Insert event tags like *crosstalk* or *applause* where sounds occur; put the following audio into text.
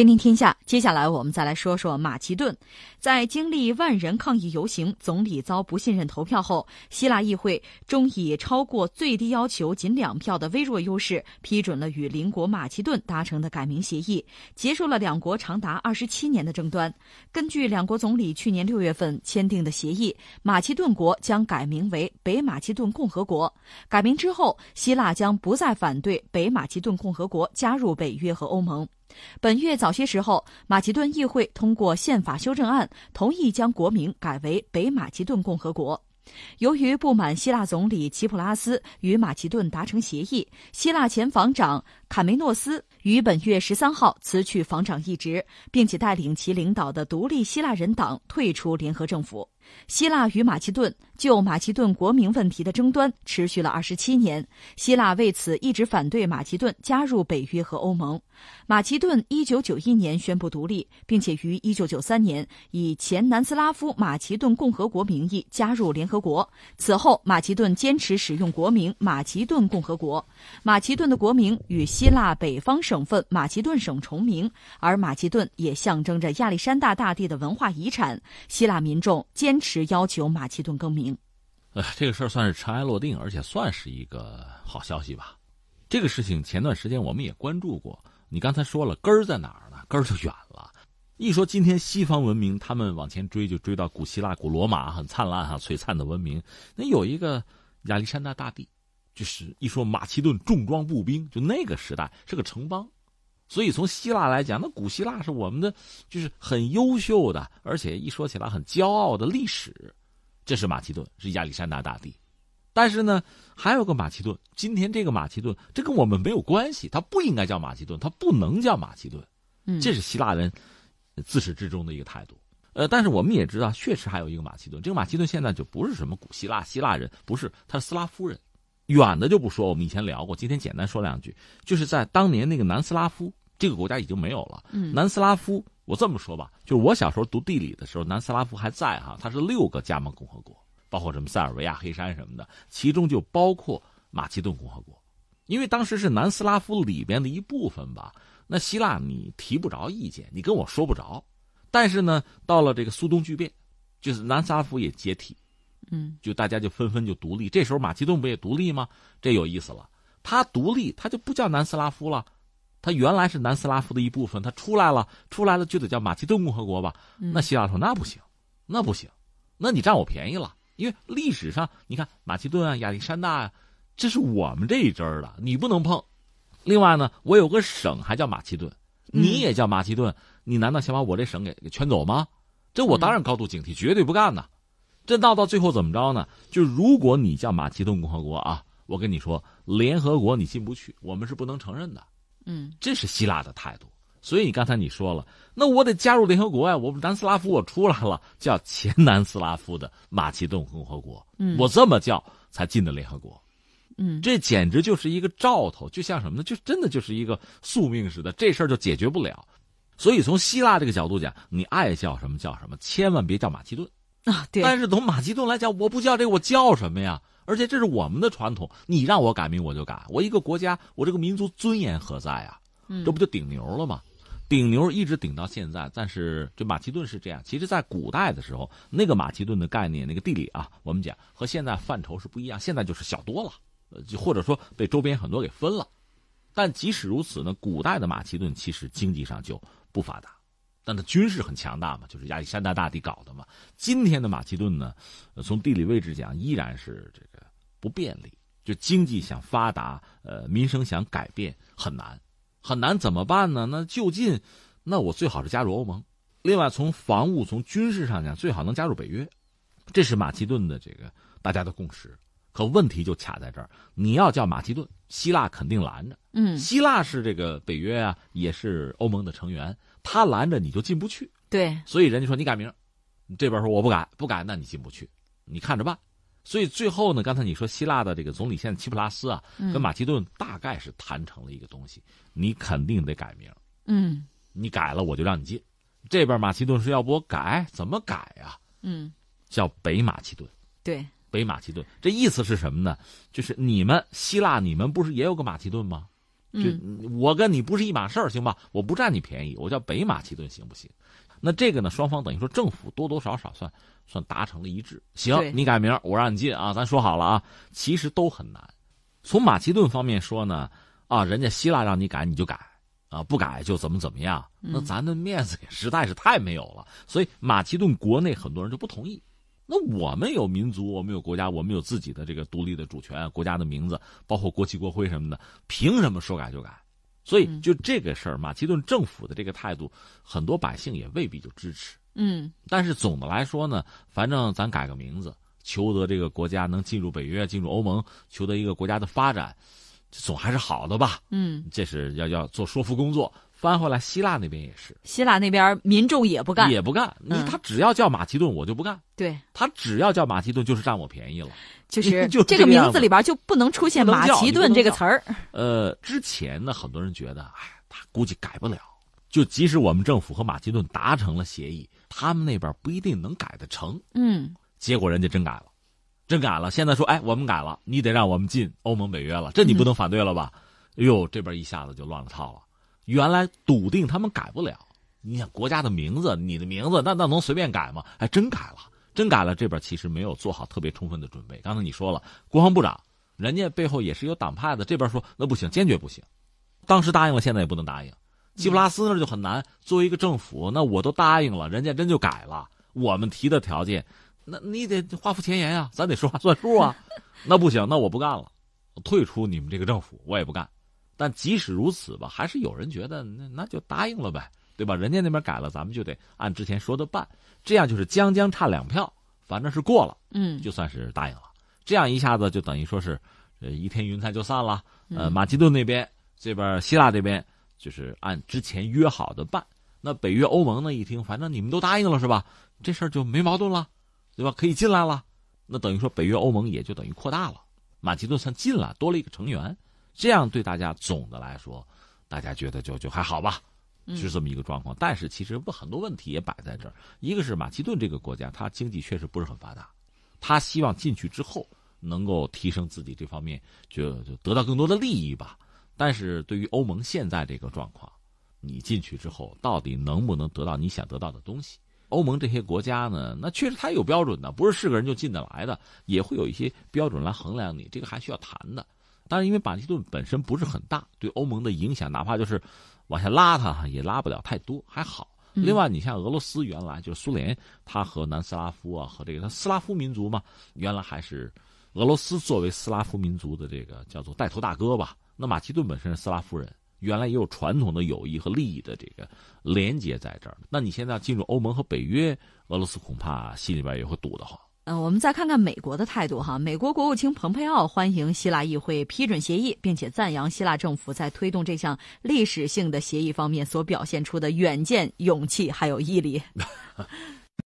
天天天下，接下来我们再来说说马其顿。在经历万人抗议游行、总理遭不信任投票后，希腊议会终以超过最低要求仅两票的微弱优势，批准了与邻国马其顿达成的改名协议，结束了两国长达二十七年的争端。根据两国总理去年六月份签订的协议，马其顿国将改名为北马其顿共和国。改名之后，希腊将不再反对北马其顿共和国加入北约和欧盟。本月早些时候，马其顿议会通过宪法修正案，同意将国名改为北马其顿共和国。由于不满希腊总理齐普拉斯与马其顿达成协议，希腊前防长卡梅诺斯于本月十三号辞去防长一职，并且带领其领导的独立希腊人党退出联合政府。希腊与马其顿就马其顿国名问题的争端持续了二十七年，希腊为此一直反对马其顿加入北约和欧盟。马其顿一九九一年宣布独立，并且于一九九三年以前南斯拉夫马其顿共和国名义加入联合国。此后，马其顿坚持使用国名马其顿共和国。马其顿的国名与希希腊北方省份马其顿省重名，而马其顿也象征着亚历山大大帝的文化遗产。希腊民众坚。持要求马其顿更名，呃，这个事儿算是尘埃落定，而且算是一个好消息吧。这个事情前段时间我们也关注过。你刚才说了根儿在哪儿呢？根儿就远了。一说今天西方文明，他们往前追就追到古希腊、古罗马，很灿烂哈、璀璨的文明。那有一个亚历山大大帝，就是一说马其顿重装步兵，就那个时代是个城邦。所以从希腊来讲，那古希腊是我们的，就是很优秀的，而且一说起来很骄傲的历史。这是马其顿，是亚历山大大帝。但是呢，还有个马其顿。今天这个马其顿，这跟我们没有关系，它不应该叫马其顿，它不能叫马其顿。嗯，这是希腊人自始至终的一个态度。呃，但是我们也知道，确实还有一个马其顿。这个马其顿现在就不是什么古希腊希腊人，不是，他是斯拉夫人。远的就不说，我们以前聊过，今天简单说两句，就是在当年那个南斯拉夫。这个国家已经没有了。南斯拉夫，我这么说吧，就是我小时候读地理的时候，南斯拉夫还在哈，它是六个加盟共和国，包括什么塞尔维亚、黑山什么的，其中就包括马其顿共和国，因为当时是南斯拉夫里边的一部分吧。那希腊你提不着意见，你跟我说不着。但是呢，到了这个苏东剧变，就是南斯拉夫也解体，嗯，就大家就纷纷就独立。这时候马其顿不也独立吗？这有意思了，他独立，他就不叫南斯拉夫了。他原来是南斯拉夫的一部分，他出来了，出来了就得叫马其顿共和国吧？那希腊说那不行，那不行，那你占我便宜了。因为历史上你看马其顿啊、亚历山大啊，这是我们这一支儿的，你不能碰。另外呢，我有个省还叫马其顿，你也叫马其顿，你难道想把我这省给给圈走吗？这我当然高度警惕，绝对不干呐。这闹到最后怎么着呢？就如果你叫马其顿共和国啊，我跟你说，联合国你进不去，我们是不能承认的。嗯，这是希腊的态度，所以你刚才你说了，那我得加入联合国呀，我南斯拉夫我出来了，叫前南斯拉夫的马其顿共和国，嗯，我这么叫才进的联合国，嗯，这简直就是一个兆头，就像什么呢？就真的就是一个宿命似的，这事儿就解决不了。所以从希腊这个角度讲，你爱叫什么叫什么，千万别叫马其顿啊。对。但是从马其顿来讲，我不叫这个，我叫什么呀？而且这是我们的传统，你让我改名我就改。我一个国家，我这个民族尊严何在啊？这不就顶牛了吗？顶牛一直顶到现在。但是这马其顿是这样，其实，在古代的时候，那个马其顿的概念，那个地理啊，我们讲和现在范畴是不一样。现在就是小多了，呃，或者说被周边很多给分了。但即使如此呢，古代的马其顿其实经济上就不发达，但它军事很强大嘛，就是亚历山大大帝搞的嘛。今天的马其顿呢，从地理位置讲，依然是这个。不便利，就经济想发达，呃，民生想改变很难，很难怎么办呢？那就近，那我最好是加入欧盟。另外，从防务、从军事上讲，最好能加入北约，这是马其顿的这个大家的共识。可问题就卡在这儿，你要叫马其顿，希腊肯定拦着。嗯，希腊是这个北约啊，也是欧盟的成员，他拦着你就进不去。对，所以人家说你改名，你这边说我不改，不改，那你进不去，你看着办。所以最后呢，刚才你说希腊的这个总理现在齐普拉斯啊，跟马其顿大概是谈成了一个东西，你肯定得改名，嗯，你改了我就让你进。这边马其顿说要不我改，怎么改呀？嗯，叫北马其顿。对，北马其顿这意思是什么呢？就是你们希腊，你们不是也有个马其顿吗？就我跟你不是一码事儿，行吧？我不占你便宜，我叫北马其顿，行不行？那这个呢，双方等于说政府多多少少算算达成了一致。行，你改名，我让你进啊，咱说好了啊。其实都很难。从马其顿方面说呢，啊，人家希腊让你改你就改，啊，不改就怎么怎么样。那咱的面子也实在是太没有了，所以马其顿国内很多人就不同意。那我们有民族，我们有国家，我们有自己的这个独立的主权，国家的名字，包括国旗、国徽什么的，凭什么说改就改？所以，就这个事儿，马其顿政府的这个态度，很多百姓也未必就支持。嗯，但是总的来说呢，反正咱改个名字，求得这个国家能进入北约、进入欧盟，求得一个国家的发展，总还是好的吧？嗯，这是要要做说服工作。翻回来，希腊那边也是，希腊那边民众也不干，也不干。你他只要叫马其顿，我就不干。对，他只要叫马其顿，就是占我便宜了。就是 *laughs* 就这个名字里边就不能出现马其顿这个词儿。呃，之前呢，很多人觉得，哎，他估计改不了。就即使我们政府和马其顿达成了协议，他们那边不一定能改得成。嗯，结果人家真改了，真改了。现在说，哎，我们改了，你得让我们进欧盟、北约了，这你不能反对了吧？哎呦，这边一下子就乱了套了。原来笃定他们改不了，你想国家的名字，你的名字，那那能随便改吗？还真改了，真改了。这边其实没有做好特别充分的准备。刚才你说了，国防部长，人家背后也是有党派的，这边说那不行，坚决不行。当时答应了，现在也不能答应。基普拉斯那就很难。作为一个政府，那我都答应了，人家真就改了。我们提的条件，那你得画符前言呀，咱得说话算数啊。*laughs* 那不行，那我不干了，退出你们这个政府，我也不干。但即使如此吧，还是有人觉得那那就答应了呗，对吧？人家那边改了，咱们就得按之前说的办，这样就是将将差两票，反正是过了，嗯，就算是答应了。这样一下子就等于说是，呃，一天云彩就散了。呃，马其顿那边这边希腊这边就是按之前约好的办。那北约欧盟呢一听，反正你们都答应了是吧？这事儿就没矛盾了，对吧？可以进来了。那等于说北约欧盟也就等于扩大了，马其顿算进了，多了一个成员。这样对大家总的来说，大家觉得就就还好吧，是这么一个状况。但是其实不很多问题也摆在这儿。一个是马其顿这个国家，它经济确实不是很发达，他希望进去之后能够提升自己这方面，就就得到更多的利益吧。但是对于欧盟现在这个状况，你进去之后到底能不能得到你想得到的东西？欧盟这些国家呢，那确实它有标准的，不是是个人就进得来的，也会有一些标准来衡量你，这个还需要谈的。但是因为马其顿本身不是很大，对欧盟的影响，哪怕就是往下拉它，也拉不了太多，还好。另外，你像俄罗斯原来就是苏联，它和南斯拉夫啊，和这个它斯拉夫民族嘛，原来还是俄罗斯作为斯拉夫民族的这个叫做带头大哥吧。那马其顿本身是斯拉夫人，原来也有传统的友谊和利益的这个连接在这儿。那你现在进入欧盟和北约，俄罗斯恐怕心里边也会堵得慌。嗯，我们再看看美国的态度哈。美国国务卿蓬佩奥欢迎希腊议会批准协议，并且赞扬希腊政府在推动这项历史性的协议方面所表现出的远见、勇气还有毅力。*laughs*